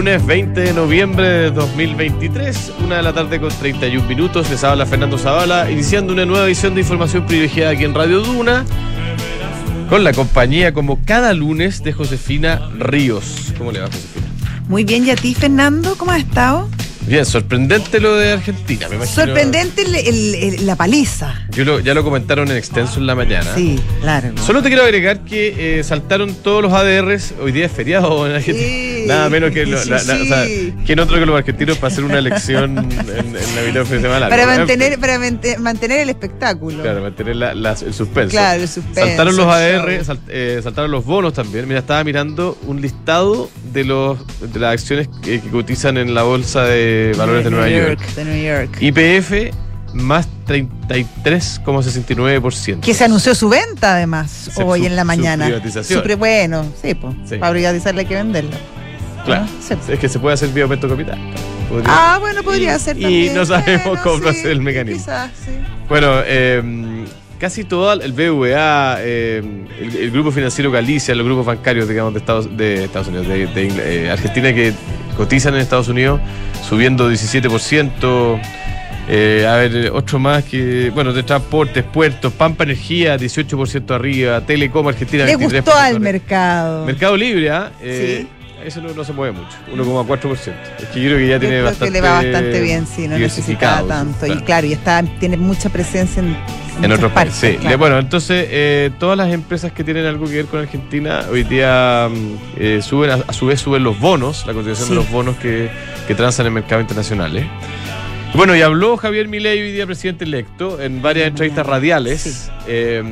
Lunes 20 de noviembre de 2023, una de la tarde con 31 minutos. Les habla Fernando Zavala, iniciando una nueva edición de información privilegiada aquí en Radio Duna, con la compañía, como cada lunes, de Josefina Ríos. ¿Cómo le va, Josefina? Muy bien, ¿y a ti, Fernando? ¿Cómo has estado? Bien, sorprendente lo de Argentina, me imagino. Sorprendente el- el- el- la paliza. Yo lo- ya lo comentaron en extenso en la mañana. Sí, claro. Solo te quiero agregar que eh, saltaron todos los ADRs. Hoy día es feriado en Argentina. Sí, Nada menos que. lo- sí, la- la- o sea. ¿quién otro que los argentinos para hacer una elección en, en la mitad de de semana? Para mantener, para mante- mantener el espectáculo. Claro, mantener la- el suspenso. Claro, el suspenso, Saltaron los ADR, eh, saltaron los bonos también. Mira, estaba mirando un listado de los de las acciones que, que cotizan en la bolsa de valores de Nueva York. De New York. IPF más 33,69%. Que se anunció su venta, además, Se- hoy su- en la su mañana. privatización. Su bueno, sí, pues. Sí. Para privatizarla hay que venderla. Claro. Sí. Es que se puede hacer vía aumento capital. Podría- Ah, bueno, podría Y- ser y también. no sabemos Bueno, cómo va a sí, ser el mecanismo. Quizás, sí. Bueno, eh, casi todo el BVA, eh, el, el grupo financiero Galicia, los grupos bancarios, digamos, de Estados, de Estados Unidos, de, de eh, Argentina que cotizan en Estados Unidos, subiendo 17%. Eh, a ver, otro más que, bueno, de transportes, puertos, Pampa Energía, 18% arriba, Telecom Argentina, Le 23%. gustó al arriba. mercado. Mercado Libre, ¿ah? Eh, Eso no, no se mueve mucho, 1,4%. Es que yo creo que ya Yo tiene creo bastante. que le va bastante bien, sí, no necesitaba tanto. claro. Y claro, y está, tiene mucha presencia en, En otros países. Sí. claro. Bueno, entonces eh, todas las empresas que tienen algo que ver con Argentina hoy día mm, eh, suben, a, a su vez suben los bonos, la cotización Sí. de los bonos que, que transan en mercados internacionales. Y Bueno, y habló Javier Milei hoy día presidente electo en varias entrevistas radiales. Sí. Eh,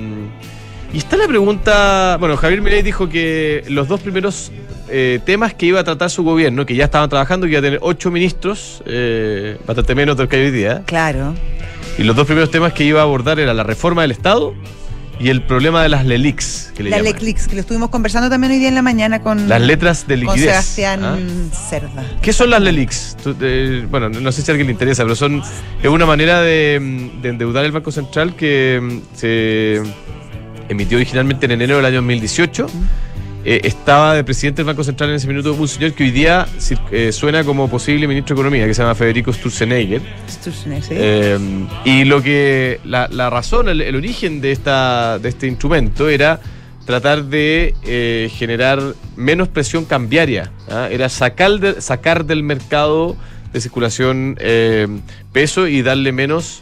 y está la pregunta, bueno, Javier Milei dijo que los dos primeros eh, temas que iba a tratar su gobierno, que ya estaban trabajando, que iba a tener ocho ministros, eh, bastante menos de lo que hay hoy día, Claro. y los dos primeros temas que iba a abordar era la reforma del Estado y el problema de las LELIX, que le La llaman. Leclix, que lo estuvimos conversando también hoy día en la mañana con, Las letras de con liquidez. Sebastián ¿ah? Cerda. ¿Qué son las LELIX? Tú, eh, bueno, no sé si a alguien le interesa, pero son es una manera de, mm, de endeudar el Banco Central que mm, se emitió originalmente en enero del año 2018. Eh, estaba de presidente del Banco Central en ese minuto un señor que hoy día eh, suena como posible ministro de Economía, que se llama Federico Sturzenegger. Sturzenegger. Eh, y lo que la, la razón, el, el origen de esta de este instrumento era tratar de eh, generar menos presión cambiaria. ¿ah? Era sacar, de- sacar del mercado de circulación eh, peso y darle menos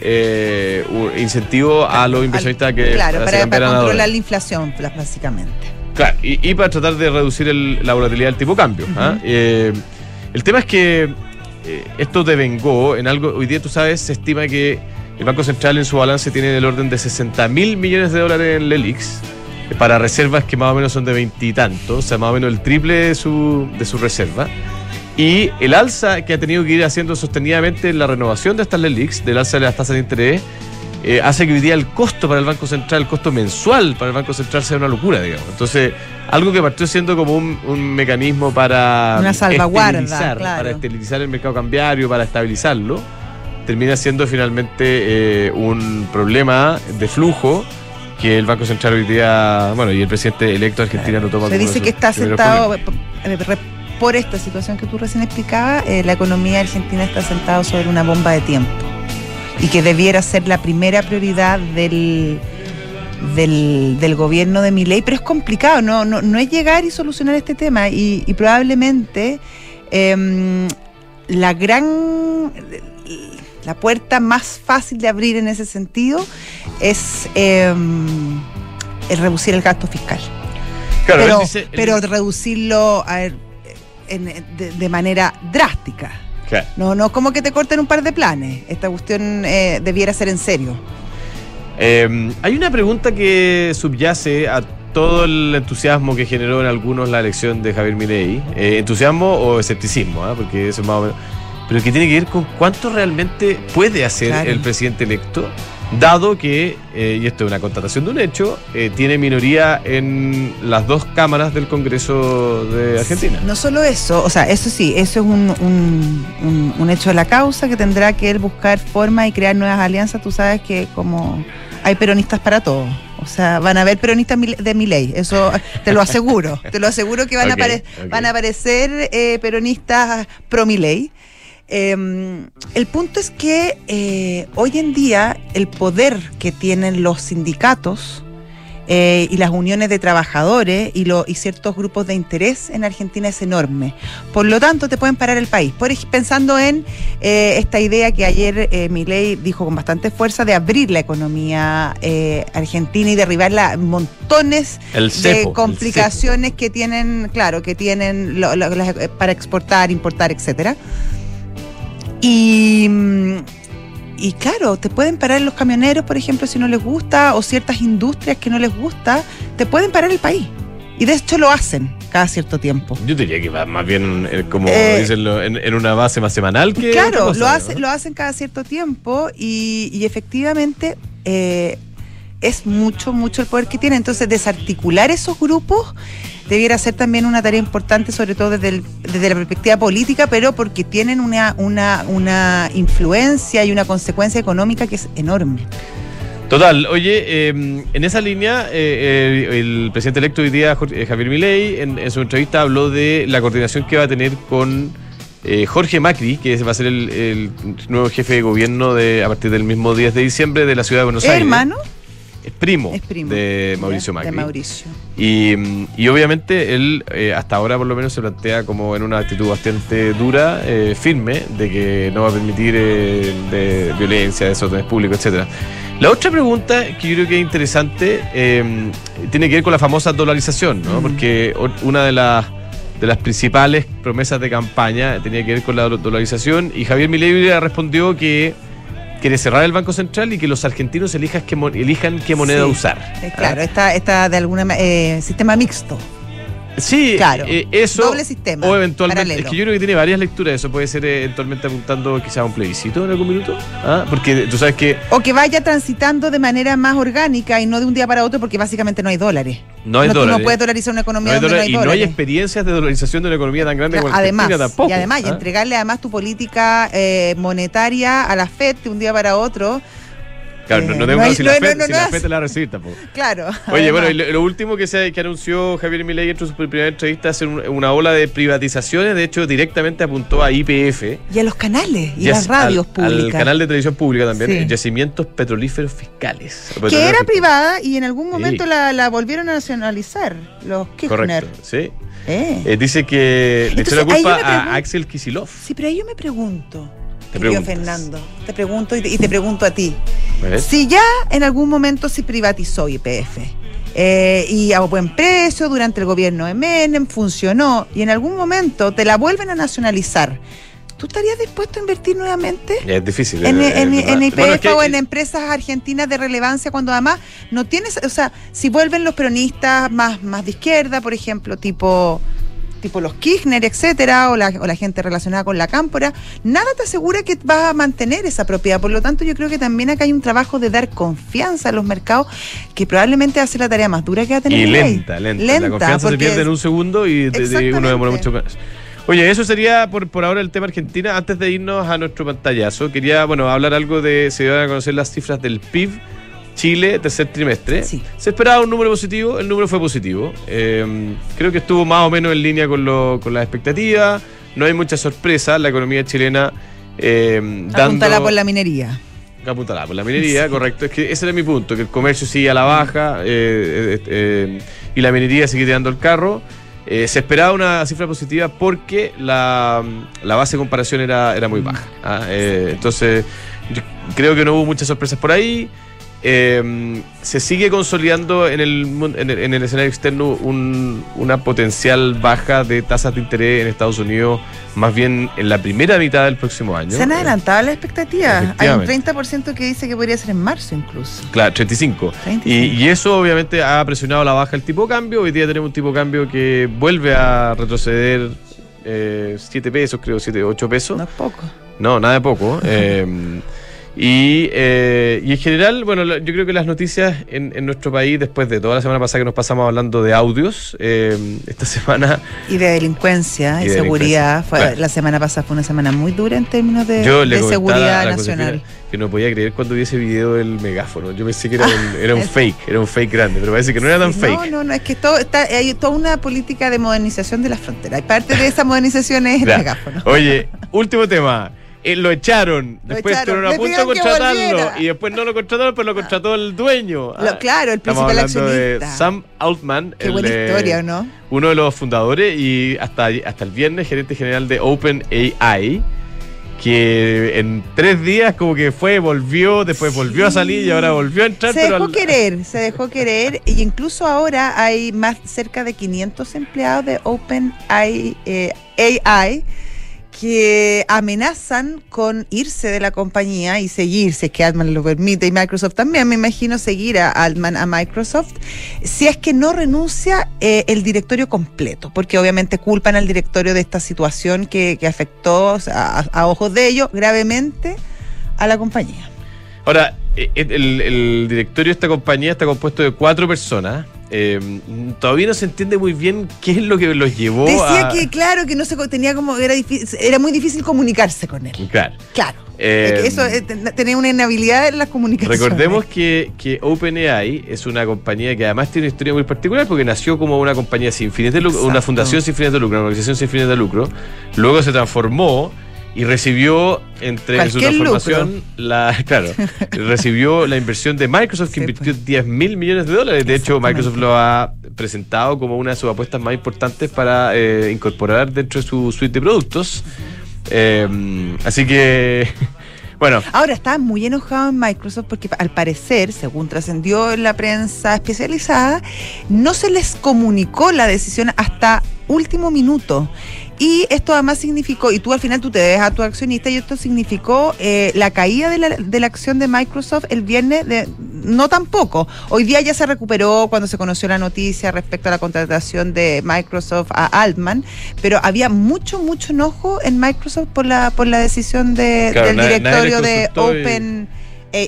eh, incentivo a los inversionistas que claro, para, controlar la inflación, básicamente. Claro, y, y para tratar de reducir el- la volatilidad del tipo de cambio. ¿ah? Eh, el tema es que eh, esto devengó en algo, hoy día tú sabes, se estima que el Banco Central en su balance tiene el orden de 60 mil millones de dólares en LELIX, eh, para reservas que más o menos son de veintitantos, o sea, más o menos el triple de su, de su reserva. Y el alza que ha tenido que ir haciendo sostenidamente la renovación de estas LELIX, del alza de las tasas de interés, eh, hace que hoy día el costo para el Banco Central, el costo mensual para el Banco Central sea una locura, digamos. Entonces, algo que partió siendo como un, un mecanismo para Una salvaguarda, esterilizar, claro. para esterilizar el mercado cambiario, para estabilizarlo, termina siendo finalmente eh, un problema de flujo que el Banco Central hoy día, bueno, y el presidente electo de Argentina no toma Se dice que está sentado, eh, por esta situación que tú recién explicabas, eh, la economía argentina está sentada sobre una bomba de tiempo y que debiera ser la primera prioridad del, del, del gobierno de Milei, pero es complicado, no, no, no es llegar y solucionar este tema y, y probablemente em, la gran la puerta más fácil de abrir en ese sentido es em, el reducir el gasto fiscal Claro, pero, dice- pero reducirlo a ver, en- de, de manera drástica. No, no como que te corten un par de planes. Esta cuestión eh, debiera ser en serio. Eh, hay una pregunta que subyace a todo el entusiasmo que generó en algunos la elección de Javier Milei. Eh, entusiasmo o escepticismo, ¿ah? porque eso es más o menos. Pero que tiene que ver con cuánto realmente puede hacer Claro. el presidente electo dado que, eh, y esto es una constatación de un hecho, eh, tiene minoría en las dos cámaras del Congreso de Argentina. No solo eso, o sea, eso sí, eso es un, un- un- un hecho de la causa que tendrá que él buscar formas y crear nuevas alianzas. Tú sabes que como hay peronistas para todo. O sea, van a haber peronistas de mi ley, eso te lo aseguro. te lo aseguro que van, a, apare- van a aparecer eh, peronistas pro mi ley. Eh, el punto es que eh, hoy en día el poder que tienen los sindicatos eh, y las uniones de trabajadores y, lo- y ciertos grupos de interés en Argentina es enorme. Por lo tanto, te pueden parar el país. Por, pensando en eh, esta idea que ayer eh, Milei dijo con bastante fuerza de abrir la economía eh, argentina y derribarla montones cepo, de complicaciones que tienen, claro, que tienen lo- lo- eh, para exportar, importar, etcétera. Y, mm, y claro, te pueden parar los camioneros, por ejemplo, si no les gusta, o ciertas industrias que no les gusta, te pueden parar el país. Y de hecho lo hacen cada cierto tiempo. Yo diría que va más bien, eh, como Eh, dicen, en, en una base más semanal que. Claro, cosa, lo, ¿no? hace- lo hacen cada cierto tiempo y, y efectivamente eh, es mucho, mucho el poder que tiene. Entonces, desarticular esos grupos debiera ser también una tarea importante, sobre todo desde, el- desde la perspectiva política, pero porque tienen una, una, una influencia y una consecuencia económica que es enorme. Total, oye, eh, en esa línea, eh, eh, el presidente electo hoy día, Jorge- eh, Javier Milei, en, en su entrevista habló de la coordinación que va a tener con eh, Jorge Macri, que va a ser el, el nuevo jefe de gobierno de, a partir del mismo 10 de diciembre de la ciudad de Buenos Aires. Hermano, Es primo, es primo. de. Mauricio Macri. De Mauricio. Y, y obviamente él eh, hasta ahora por lo menos se plantea como en una actitud bastante dura, eh, firme, de que no va a permitir eh, de violencia, desórdenes públicos, etcétera. La otra pregunta que yo creo que es interesante eh, tiene que ver con la famosa dolarización, ¿no? Mm. Porque una de las de las principales promesas de campaña tenía que ver con la do- dolarización y Javier Milei respondió que quiere cerrar el Banco Central y que los argentinos elijan qué, mon- elijan qué moneda Sí, usar. Eh, claro, está, está de alguna eh, sistema mixto. Sí, Claro. eh, eso. Doble sistema, O eventualmente. paralelo. Es que yo creo que tiene varias lecturas. Eso puede ser eh, eventualmente apuntando quizás a un plebiscito en algún minuto. ¿Ah? Porque tú sabes que O que vaya transitando de manera más orgánica y no de un día para otro porque básicamente no hay dólares. no hay no, tú dólares. no puedes dolarizar una no economía hay donde dólares, no hay y no hay dólares. experiencias de dolarización de una economía tan grande como además, Argentina tampoco. y además, y ¿ah? entregarle además tu política eh, monetaria a la FED de un día para otro. Claro, no, eh, no no tengo hay- si no- la no- FED, no- si no la FED te la va a recibir tampoco. Claro. Oye, bueno, lo, lo último que, se, que anunció Javier Milei en su primera entrevista es un- una ola de privatizaciones. De hecho, directamente apuntó a IPF. y a los canales y Yac- las radios al- públicas. Al canal de televisión pública también. Sí. Yacimientos petrolíferos fiscales. que era fiscales. privada y en algún momento Sí. la, la volvieron a nacionalizar, los Kirchner. Correcto, sí. Eh. Eh, dice que le echó la Entonces, culpa a Axel Kisilov. Sí, pero ahí yo me pregunto, Te querido. Fernando, te pregunto y te, y te pregunto a ti. ¿Ves? Si ya en algún momento se privatizó YPF eh, y a buen precio durante el gobierno de Menem funcionó y en algún momento te la vuelven a nacionalizar, ¿tú estarías dispuesto a invertir nuevamente? Es difícil. En, eh, en- en verdad. YPF Bueno, es que- o en empresas argentinas de relevancia cuando además no tienes, o sea, si vuelven los peronistas más, más de izquierda, por ejemplo, tipo tipo los Kirchner, etcétera, o la, o la gente relacionada con la cámpora, nada te asegura que vas a mantener esa propiedad. Por lo tanto, yo creo que también acá hay un trabajo de dar confianza a los mercados que probablemente hace la tarea más dura que va a tener Y rey. lenta, lenta, La confianza se pierde en un segundo y de- de- uno demora mucho más. Oye, eso sería por, por ahora el tema Argentina. Antes de irnos a nuestro pantallazo, quería bueno hablar algo de. Se van a conocer las cifras del PIB Chile, tercer trimestre. Sí. Se esperaba un número positivo, el número fue positivo. Eh, creo que estuvo más o menos en línea con, lo, con las expectativas. No hay mucha sorpresa. La economía chilena. Eh, dando, Apuntala por la minería. Apuntalá por la minería, correcto. Es que ese era mi punto, que el comercio sigue a la baja eh, eh, eh, y la minería sigue tirando el carro. Se esperaba una cifra positiva porque la, la base de comparación era, era muy baja. ¿ah? Entonces, creo que no hubo muchas sorpresas por ahí. Eh, se sigue consolidando en el, en el, en el escenario externo un- una potencial baja de tasas de interés en Estados Unidos, más bien en la primera mitad del próximo año. Se han Eh, adelantado las expectativas. Hay un Efectivamente. 30% que dice que podría ser en marzo incluso. Claro, 35. 35. Y, y eso obviamente ha presionado la baja el tipo de cambio. Hoy día tenemos un tipo de cambio que vuelve a retroceder 7 pesos, creo, 7, 8 pesos. No es poco. No, nada de poco. Y, eh, y en general, bueno, yo creo que las noticias en, en nuestro país, después de toda la semana pasada que nos pasamos hablando de audios, eh, esta semana Y de delincuencia Y y, de seguridad. delincuencia. Fue- Claro. La semana pasada fue una semana muy dura en términos de, yo le de seguridad nacional. Que no podía creer cuando vi ese video del megáfono. Yo pensé que era un, era un fake, era un fake grande, pero parece que no era tan fake. No, no, no, es que todo está, hay toda una política de modernización de las fronteras. Y parte de esa modernización es el megáfono. Oye, último tema. Eh, lo echaron. Lo Después echaron. estuvieron a punto de contratarlo. Y después no lo contrataron, pero lo contrató el dueño. Lo- Ah, claro, el Estamos principal hablando de accionista. Sam Altman. Qué el, buena historia, ¿o no? Uno de los fundadores y hasta, hasta el viernes gerente general de OpenAI. Que en tres días como que fue, volvió, después volvió a salir y ahora volvió a entrar. Se pero dejó al- querer, se dejó querer y incluso ahora hay más cerca de 500 empleados de OpenAI eh, AI que amenazan con irse de la compañía y seguir, si es que Altman lo permite y Microsoft también, me imagino seguir a Altman a Microsoft, si es que no renuncia eh, el directorio completo, porque obviamente culpan al directorio de esta situación que, que afectó a ojos de ellos gravemente a la compañía. Ahora, eh, el, el directorio de esta compañía está compuesto de cuatro personas. Eh, todavía no se entiende muy bien qué es lo que los llevó Decía a... que, claro, que no se tenía como, era, difícil, era muy difícil comunicarse con él. Claro. Claro. Eh, que eso eh, ten- tenía una inhabilidad en las comunicaciones. Recordemos que, que OpenAI es una compañía que además tiene una historia muy particular porque nació como una compañía sin fines de lucro, una fundación sin fines de lucro, una organización sin fines de lucro. Luego se transformó y recibió entre en su transformación la claro recibió la inversión de Microsoft que Sí, invirtió pues. 10 mil millones de dólares de hecho. Microsoft lo ha presentado como una de sus apuestas más importantes para eh, incorporar dentro de su suite de productos Eh, así que bueno Ahora está muy enojado en Microsoft porque al parecer, según trascendió en la prensa especializada, no se les comunicó la decisión hasta último minuto. Y esto además significó, y tú al final tú te debes a tu accionista, y esto significó eh, la caída de la, de la acción de Microsoft el viernes, de, no tampoco. Hoy día ya se recuperó cuando se conoció la noticia respecto a la contratación de Microsoft a Altman, pero había mucho, mucho enojo en Microsoft por la, por la decisión de, Claro, del nadie- directorio de y- Open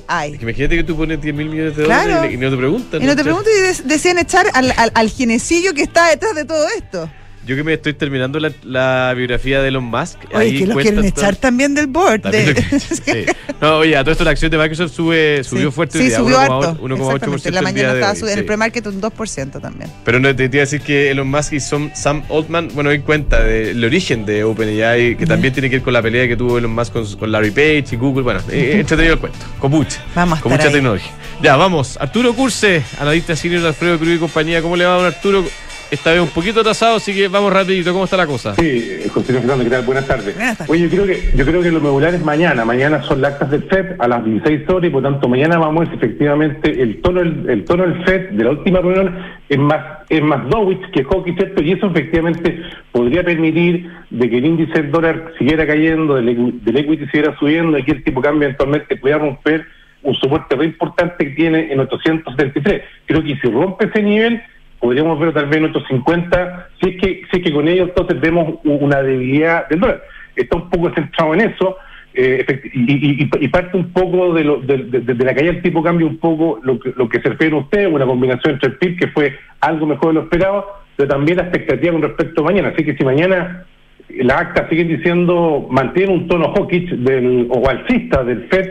AI. Imagínate que tú pones 10 mil millones de dólares y, y no te preguntan. Y no te ¿no? pregunto, y de- decían echar al, al, al ginecillo que está detrás de todo esto. Yo que me estoy terminando la, la biografía de Elon Musk. Oye, ahí que lo quieren todo- echar también del board. También de- sí. No, oye, a todo esto la acción de Microsoft sube, subió Sí. fuerte. Sí, subió 1,8%, harto. 1,8% Exactamente. En la mañana estaba subiendo, en el pre-market un 2% también. Pero no, te, iba a decir que Elon Musk y Sam, Sam Altman, bueno, hoy cuenta del origen de OpenAI, que también tiene que ver con la pelea que tuvo Elon Musk con, con Larry Page y Google. Bueno, eh, entretenido el cuento, con mucha, Vamos con mucha tecnología. Ya, vamos. Arturo Curse, analista senior de Alfredo Cruz y compañía. ¿Cómo le va, don Arturo? Esta vez un poquito atrasado, así que vamos rapidito. ¿Cómo está la cosa? Sí, José Fernando, ¿qué tal? Buenas tardes. Buenas tardes. Oye, yo creo que yo creo que lo medular es mañana. Mañana son las actas del FED a las 16 horas y por tanto mañana vamos a ver si efectivamente el tono el, el tono del FED de la última reunión es más es más dovish que hockey, ¿cierto? Y eso efectivamente podría permitir de que el índice del dólar siguiera cayendo, del, del equity siguiera subiendo y que el tipo de cambio eventualmente pudiera romper un soporte muy importante que tiene en 873. Creo que si rompe ese nivel podríamos ver tal vez en 850, si es que, si es que con ello entonces vemos una debilidad del dólar. Está un poco centrado en eso, eh, y, y- y parte un poco de, lo, de, de- la caída del tipo cambio, un poco lo que, lo que se refiere a usted, una combinación entre el PIB que fue algo mejor de lo esperado, pero también la expectativa con respecto a mañana. Así que si mañana las actas siguen diciendo, mantiene un tono hawkish del, o alcista del FED,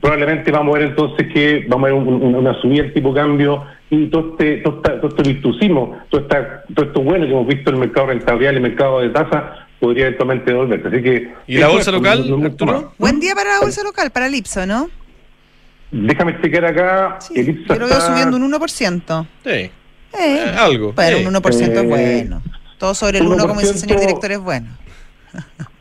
probablemente vamos a ver entonces que vamos a ver un- un- una subida del tipo de cambio y todo este, todo, esta- todo este virtuosismo, todo, esta, todo esto bueno que hemos visto en el mercado rentabilidad y el mercado de tasa podría eventualmente devolverse. Así que, ¿Y la bolsa es, local, Arturo? Buen día para la bolsa local, para el Ipso, ¿no? Déjame explicar acá. Sí, el IPSA yo lo veo está- subiendo un 1%. Sí. Eh, Eh, algo. Pero sí. un 1% es Eh, bueno. Todo sobre el 1, como dice el señor 1%. director, es bueno.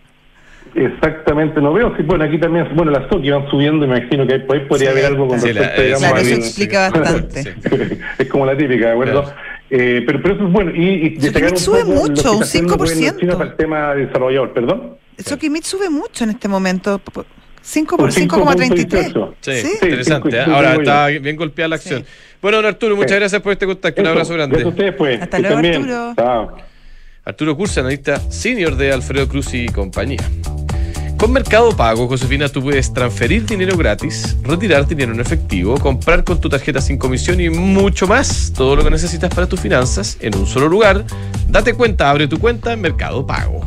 Exactamente, no veo. Sí, bueno, aquí también, bueno, las SOC van subiendo, me imagino que por ahí podría Sí, haber algo con sí, la- respecto, eh, digamos, Claro, eso explica bastante. Es como la típica, ¿de acuerdo? Claro. Eh, pero, pero eso es bueno. Y, y destacar un sube poco lo que mucho, un haciendo el gobierno 5%. chino para el tema desarrollador, perdón. Sokimit sube mucho en este momento. 5 Por por 5,33. 5.18. Sí, Sí. interesante. Sí, ¿eh? sí, Ahora está bien golpeada la acción. Sí. Bueno, don Arturo, muchas Sí. gracias por este contacto. Un Eso, abrazo grande. Gracias a ustedes, pues. Hasta luego. Arturo. Chao. Arturo Cursa, analista senior de Alfredo Cruz y compañía. Con Mercado Pago, Josefina, tú puedes transferir dinero gratis, retirar dinero en efectivo, comprar con tu tarjeta sin comisión y mucho más. Todo lo que necesitas para tus finanzas en un solo lugar. Date cuenta, abre tu cuenta en Mercado Pago.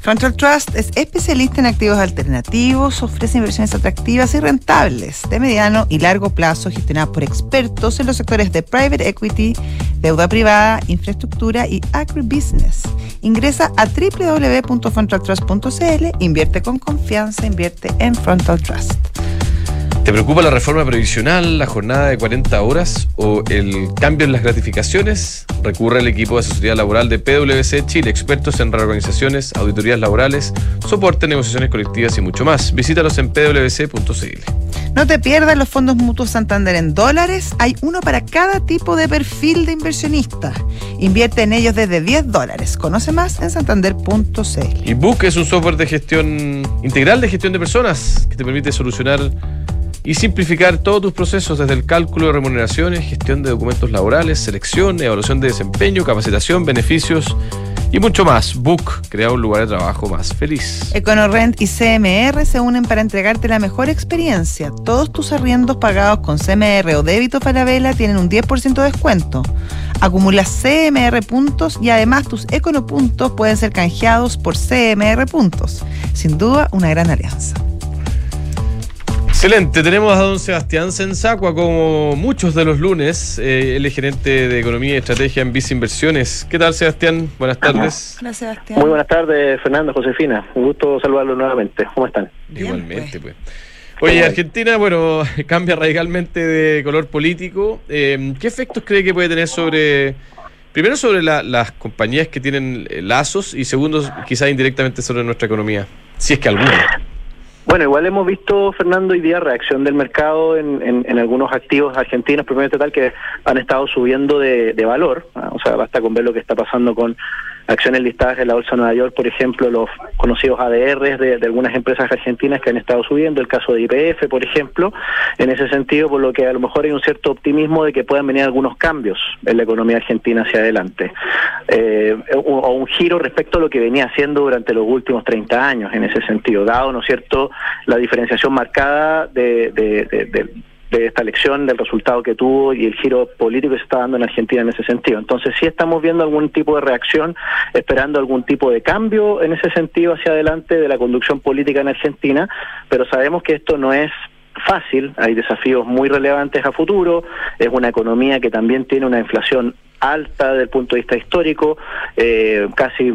Frontal Trust es especialista en activos alternativos, ofrece inversiones atractivas y rentables de mediano y largo plazo gestionadas por expertos en los sectores de private equity, deuda privada, infraestructura y agribusiness. Ingresa a www.frontaltrust.cl, invierte con confianza, invierte en Frontal Trust. ¿Te preocupa la reforma previsional, la jornada de 40 horas o el cambio en las gratificaciones? Recurre al equipo de asesoría laboral de PwC Chile, expertos en reorganizaciones, auditorías laborales, soporte, negociaciones colectivas y mucho más. Visítalos en pwc.cl. No te pierdas los fondos mutuos Santander en dólares. Hay uno para cada tipo de perfil de inversionista. Invierte en ellos desde 10 dólares. Conoce más en santander.cl. Y Book es un software de gestión integral de gestión de personas que te permite solucionar y simplificar todos tus procesos desde el cálculo de remuneraciones, gestión de documentos laborales, selección, evaluación de desempeño, capacitación, beneficios y mucho más. Book crea un lugar de trabajo más feliz. EconoRent y CMR se unen para entregarte la mejor experiencia. Todos tus arriendos pagados con CMR o débito Falabella tienen un 10% de descuento. Acumulas CMR puntos y además tus Econopuntos pueden ser canjeados por CMR puntos. Sin duda, una gran alianza. Excelente, tenemos a don Sebastián Sensacua como muchos de los lunes, eh, él es gerente de Economía y Estrategia en Vice Inversiones. ¿Qué tal Sebastián? Buenas tardes. Hola Sebastián. Muy buenas tardes Fernando, Josefina, un gusto saludarlos nuevamente. ¿Cómo están? Igualmente, pues. Oye, Argentina, bueno, cambia radicalmente de color político. Eh, ¿Qué efectos cree que puede tener sobre, primero sobre las compañías que tienen eh, lazos y segundo, quizás indirectamente sobre nuestra economía? Si es que alguna. Bueno, igual hemos visto, Fernando, hoy día reacción del mercado en, en, algunos activos argentinos, propiamente tal, que han estado subiendo de, de valor. O sea, basta con ver lo que está pasando con acciones listadas en la Bolsa de Nueva York, por ejemplo, los conocidos ADRs de, algunas empresas argentinas que han estado subiendo, el caso de IPF, por ejemplo, en ese sentido, por lo que a lo mejor hay un cierto optimismo de que puedan venir algunos cambios en la economía argentina hacia adelante, eh, o, un giro respecto a lo que venía haciendo durante los últimos 30 años, en ese sentido, dado, ¿no es cierto?, la diferenciación marcada de, de de esta elección, del resultado que tuvo y el giro político que se está dando en Argentina en ese sentido. Entonces sí estamos viendo algún tipo de reacción, esperando algún tipo de cambio en ese sentido hacia adelante de la conducción política en Argentina, pero sabemos que esto no es fácil, hay desafíos muy relevantes a futuro, es una economía que también tiene una inflación alta desde el punto de vista histórico, eh, casi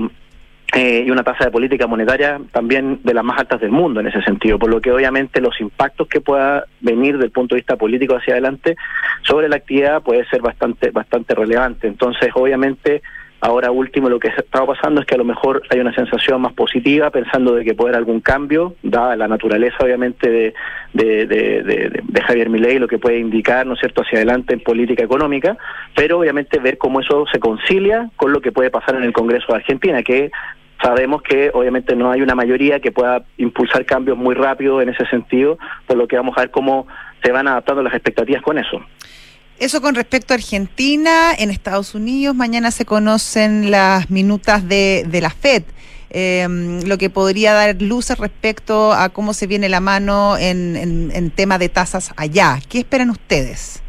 eh, y una tasa de política monetaria también de las más altas del mundo en ese sentido, por lo que obviamente los impactos que pueda venir desde el punto de vista político hacia adelante sobre la actividad puede ser bastante bastante relevante. Entonces, obviamente, ahora último lo que está pasando es que a lo mejor hay una sensación más positiva pensando de que puede haber algún cambio, dada la naturaleza obviamente de, de, de, de, Javier Milei, lo que puede indicar, ¿no es cierto?, hacia adelante en política económica, pero obviamente ver cómo eso se concilia con lo que puede pasar en el Congreso de Argentina, que sabemos que obviamente no hay una mayoría que pueda impulsar cambios muy rápido en ese sentido, por lo que vamos a ver cómo se van adaptando las expectativas con eso. Eso con respecto a Argentina, en Estados Unidos mañana se conocen las minutas de, de la FED. Em, lo que podría dar luces respecto a cómo se viene la mano en, en, en tema de tasas allá. ¿Qué esperan ustedes?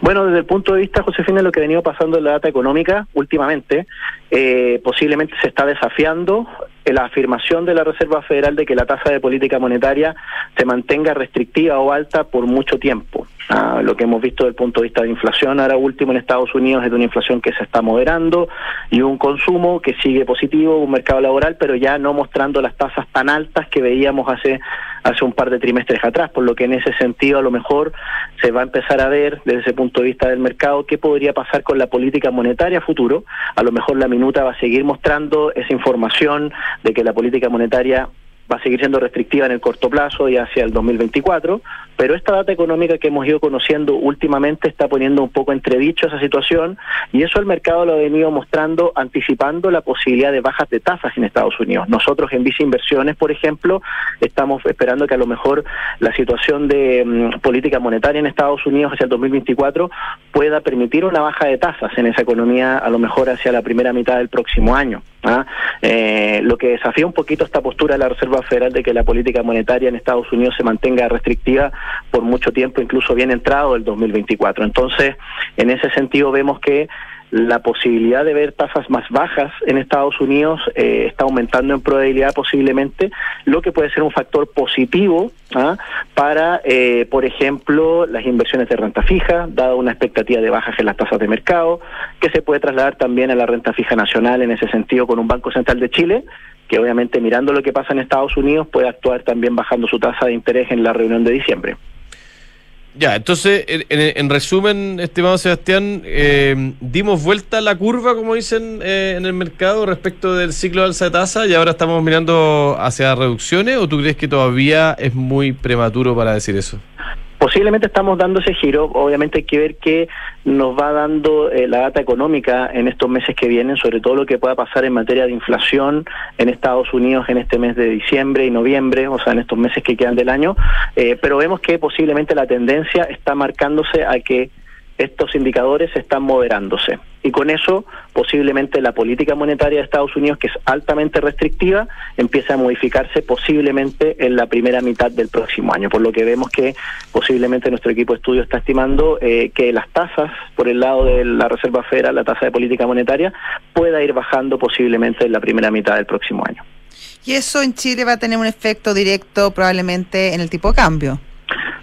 Bueno, desde el punto de vista, Josefina, lo que ha venido pasando en la data económica últimamente, eh, posiblemente se está desafiando la afirmación de la Reserva Federal de que la tasa de política monetaria se mantenga restrictiva o alta por mucho tiempo. Ah, lo que hemos visto desde el punto de vista de inflación ahora último en Estados Unidos es de una inflación que se está moderando y un consumo que sigue positivo, un mercado laboral, pero ya no mostrando las tasas tan altas que veíamos hace hace un par de trimestres atrás, por lo que en ese sentido a lo mejor se va a empezar a ver desde ese punto de vista del mercado qué podría pasar con la política monetaria futuro. A lo mejor la minuta va a seguir mostrando esa información de que la política monetaria va a seguir siendo restrictiva en el corto plazo y hacia el 2024, pero esta data económica que hemos ido conociendo últimamente está poniendo un poco entredicho esa situación y eso el mercado lo ha venido mostrando anticipando la posibilidad de bajas de tasas en Estados Unidos. Nosotros en Visa Inversiones, por ejemplo, estamos esperando que a lo mejor la situación de mm, política monetaria en Estados Unidos hacia el 2024 pueda permitir una baja de tasas en esa economía a lo mejor hacia la primera mitad del próximo año. ¿ah? Eh, lo que desafía un poquito esta postura de la Reserva Federal de que la política monetaria en Estados Unidos se mantenga restrictiva por mucho tiempo, incluso bien entrado el 2024. Entonces, en ese sentido vemos que la posibilidad de ver tasas más bajas en Estados Unidos eh, está aumentando en probabilidad posiblemente, lo que puede ser un factor positivo ¿ah? para, eh, por ejemplo, las inversiones de renta fija, dada una expectativa de bajas en las tasas de mercado, que se puede trasladar también a la renta fija nacional en ese sentido con un Banco Central de Chile, que obviamente mirando lo que pasa en Estados Unidos puede actuar también bajando su tasa de interés en la reunión de diciembre. Ya, entonces, en, resumen, estimado Sebastián, eh, dimos vuelta a la curva, como dicen eh, en el mercado, respecto del ciclo de alza de tasa y ahora estamos mirando hacia reducciones o tú crees que todavía es muy prematuro para decir eso? Posiblemente estamos dando ese giro, obviamente hay que ver qué nos va dando eh, la data económica en estos meses que vienen, sobre todo lo que pueda pasar en materia de inflación en Estados Unidos en este mes de diciembre y noviembre, o sea, en estos meses que quedan del año, eh, pero vemos que posiblemente la tendencia está marcándose a que estos indicadores están moderándose. Y con eso, posiblemente la política monetaria de Estados Unidos, que es altamente restrictiva, empieza a modificarse posiblemente en la primera mitad del próximo año. Por lo que vemos que posiblemente nuestro equipo de estudio está estimando eh, que las tasas, por el lado de la Reserva Federal, la tasa de política monetaria, pueda ir bajando posiblemente en la primera mitad del próximo año. Y eso en Chile va a tener un efecto directo probablemente en el tipo de cambio.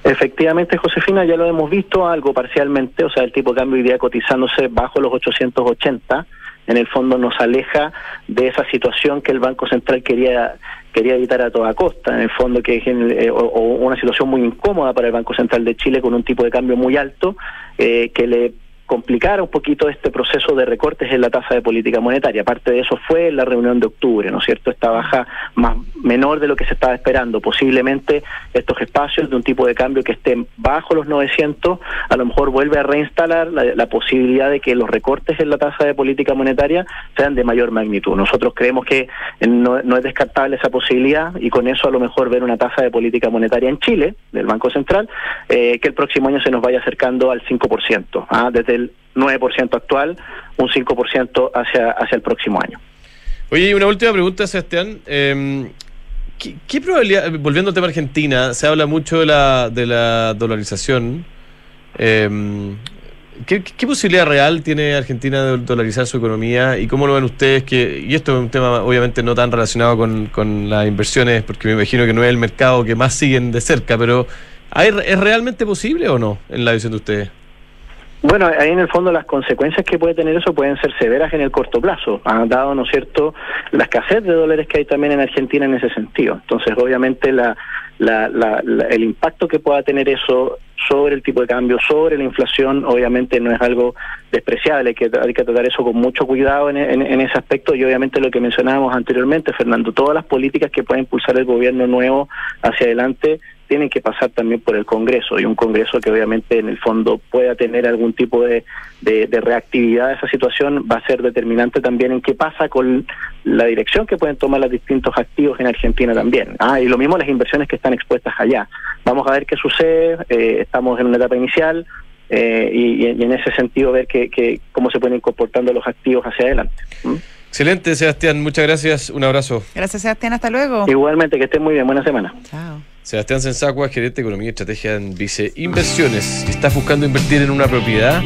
Efectivamente, Josefina, ya lo hemos visto algo parcialmente, o sea, el tipo de cambio día cotizándose bajo los 880, en el fondo nos aleja de esa situación que el Banco Central quería quería evitar a toda costa, en el fondo que es eh, una situación muy incómoda para el Banco Central de Chile con un tipo de cambio muy alto eh, que le complicar un poquito este proceso de recortes en la tasa de política monetaria. Parte de eso fue la reunión de octubre, ¿no es cierto? Esta baja más menor de lo que se estaba esperando. Posiblemente estos espacios de un tipo de cambio que estén bajo los 900, a lo mejor vuelve a reinstalar la, posibilidad de que los recortes en la tasa de política monetaria sean de mayor magnitud. Nosotros creemos que no, es descartable esa posibilidad y con eso a lo mejor ver una tasa de política monetaria en Chile, del Banco Central, eh, que el próximo año se nos vaya acercando al 5%. ¿ah? Desde 9% actual, un 5% hacia, hacia el próximo año. Oye, una última pregunta, Sebastián. Em, ¿qué, probabilidad, volviendo al tema Argentina, se habla mucho de la, de la dolarización? Em, ¿qué, posibilidad real tiene Argentina de dolarizar su economía y cómo lo ven ustedes? Que, y esto es un tema obviamente no tan relacionado con, con las inversiones, porque me imagino que no es el mercado que más siguen de cerca, pero ¿es realmente posible o no en la visión de ustedes? Bueno, ahí en el fondo las consecuencias que puede tener eso pueden ser severas en el corto plazo, han dado, ¿no es cierto?, la escasez de dólares que hay también en Argentina en ese sentido. Entonces, obviamente, la, el impacto que pueda tener eso sobre el tipo de cambio, sobre la inflación, obviamente no es algo despreciable, hay que, hay que tratar eso con mucho cuidado en, en, ese aspecto y obviamente lo que mencionábamos anteriormente, Fernando, todas las políticas que pueda impulsar el gobierno nuevo hacia adelante tienen que pasar también por el Congreso y un Congreso que obviamente en el fondo pueda tener algún tipo de, de, reactividad a esa situación va a ser determinante también en qué pasa con la dirección que pueden tomar los distintos activos en Argentina también. Ah, y lo mismo las inversiones que están expuestas allá. Vamos a ver qué sucede, eh, estamos en una etapa inicial, eh, y, en ese sentido ver que, cómo se pueden ir comportando los activos hacia adelante. ¿Mm? Excelente, Sebastián. Muchas gracias. Un abrazo. Gracias, Sebastián. Hasta luego. Igualmente, que estén muy bien. Buena semana. Chao. Sebastián Sensacua, gerente de Economía y Estrategia en Vice Inversiones. ¿Estás buscando invertir en una propiedad?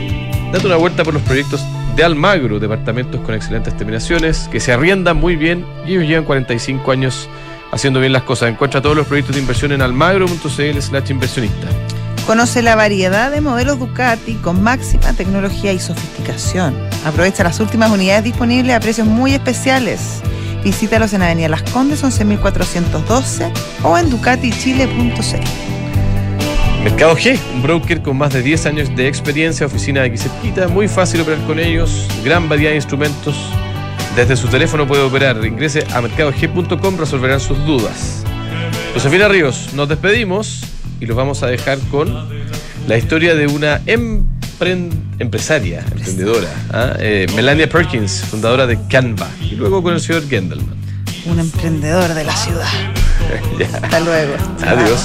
Date una vuelta por los proyectos de Almagro, departamentos con excelentes terminaciones, que se arriendan muy bien y ellos llevan 45 años haciendo bien las cosas. Encuentra todos los proyectos de inversión en almagro.cl slash inversionista. Conoce la variedad de modelos Ducati con máxima tecnología y sofisticación. Aprovecha las últimas unidades disponibles a precios muy especiales. Visítalos en Avenida Las Condes 11.412 o en ducatichile.cl. Mercado G, un broker con más de 10 años de experiencia, oficina de aquí cerquita, muy fácil operar con ellos, gran variedad de instrumentos. Desde su teléfono puede operar. Ingrese a mercadog.com, resolverán sus dudas. Josefina Ríos, nos despedimos. y los vamos a dejar con la historia de una empre- empresaria, emprendedora, ¿ah? Eh, Melania Perkins, fundadora de Canva, y luego con el señor Gendelman. Un emprendedor de la ciudad. Hasta luego. Adiós.